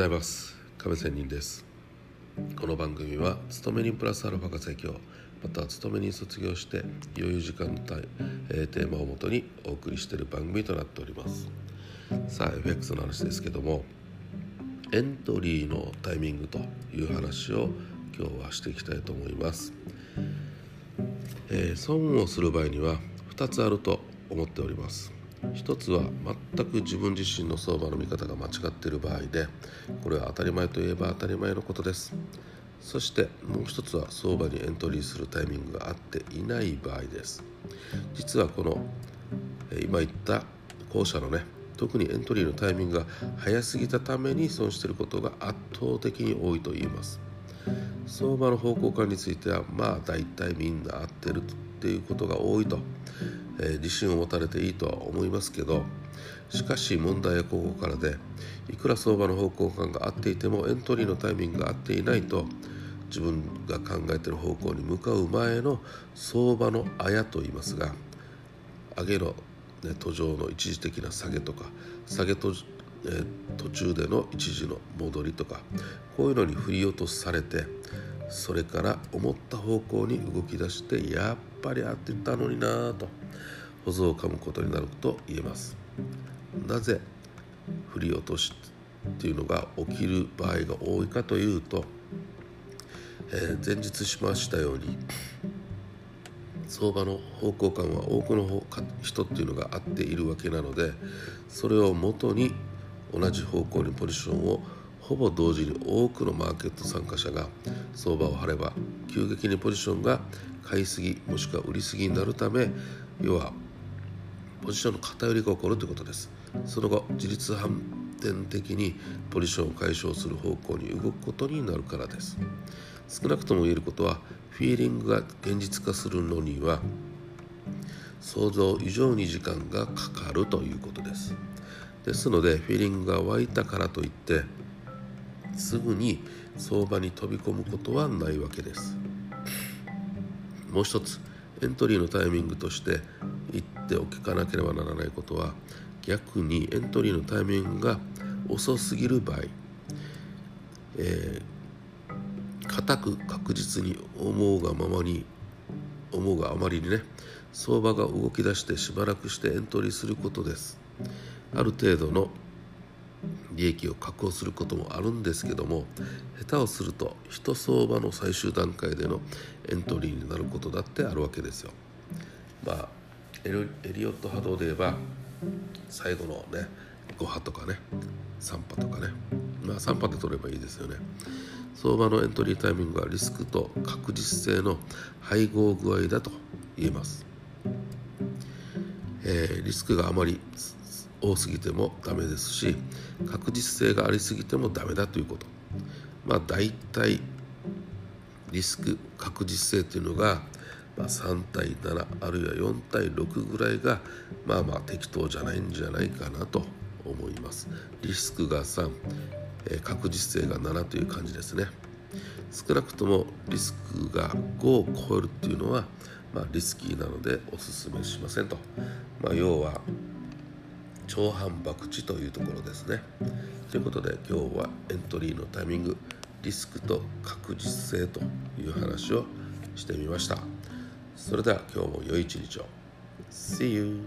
ございます。亀仙人です。この番組は勤め人プラスアルファが最強。また勤め人卒業して余裕時間帯、えー、テーマをもとにお送りしている番組となっております。さあ FX の話ですけどもエントリーのタイミングという話を今日はしていきたいと思います、えー、損をする場合には2つあると思っております。一つは全く自分自身の相場の見方が間違っている場合でこれは当たり前といえば当たり前のことです。そしてもう一つは相場にエントリーするタイミングが合っていない場合です。実はこの今言った後者のね特にエントリーのタイミングが早すぎたために損していることが圧倒的に多いと言えます。相場の方向感についてはまあ大体みんな合ってるっていうことが多いとえー、自信を持たれていいとは思いますけどしかし問題はここからでいくら相場の方向感が合っていてもエントリーのタイミングが合っていないと自分が考えてる方向に向かう前の相場のあやと言いますが上げの、ね、途上の一時的な下げとか下げと、えー、途中での一時の戻りとかこういうのに振り落とされてそれから思った方向に動き出してやっぱり合ってたのになぁと保存を噛むことになると言えます。なぜ振り落としっていうのが起きる場合が多いかというと、えー、前日しましたように相場の方向感は多くの人っていうのが合っているわけなのでそれをもとに同じ方向にポジションをほぼ同時に多くのマーケット参加者が相場を張れば急激にポジションが買いすぎもしくは売りすぎになるため要はポジションの偏りが起こるということです。その後自立反転的にポジションを解消する方向に動くことになるからです。少なくとも言えることはフィーリングが現実化するのには想像以上に時間がかかるということです。ですのでフィーリングが湧いたからといってすぐに相場に飛び込むことはないわけです。もう一つエントリーのタイミングとして言っておきかなければならないことは逆にエントリーのタイミングが遅すぎる場合、えー、固く確実に思うがままに思うがあまりにね相場が動き出してしばらくしてエントリーすることです。ある程度の利益を確保することもあるんですけども下手をすると一相場の最終段階でのエントリーになることだってあるわけですよ。まあエリオット波動で言えば最後のね5波とかね3波とかねまあ3波で取ればいいですよね。相場のエントリータイミングはリスクと確実性の配合具合だと言えます。えー、リスクがあまり多すぎてもダメですし確実性がありすぎてもダメだということ。まあ大体リスク確実性というのが、まあ、3対7あるいは4対6ぐらいがまあまあ適当じゃないんじゃないかなと思います。リスクが3、えー、確実性が7という感じですね。少なくともリスクが5を超えるっていうのは、まあ、リスキーなのでおすすめしませんと、まあ、要は超反博打というところですね。ということで今日はエントリーのタイミングリスクと確実性という話をしてみました。それでは今日も良い一日を。See you!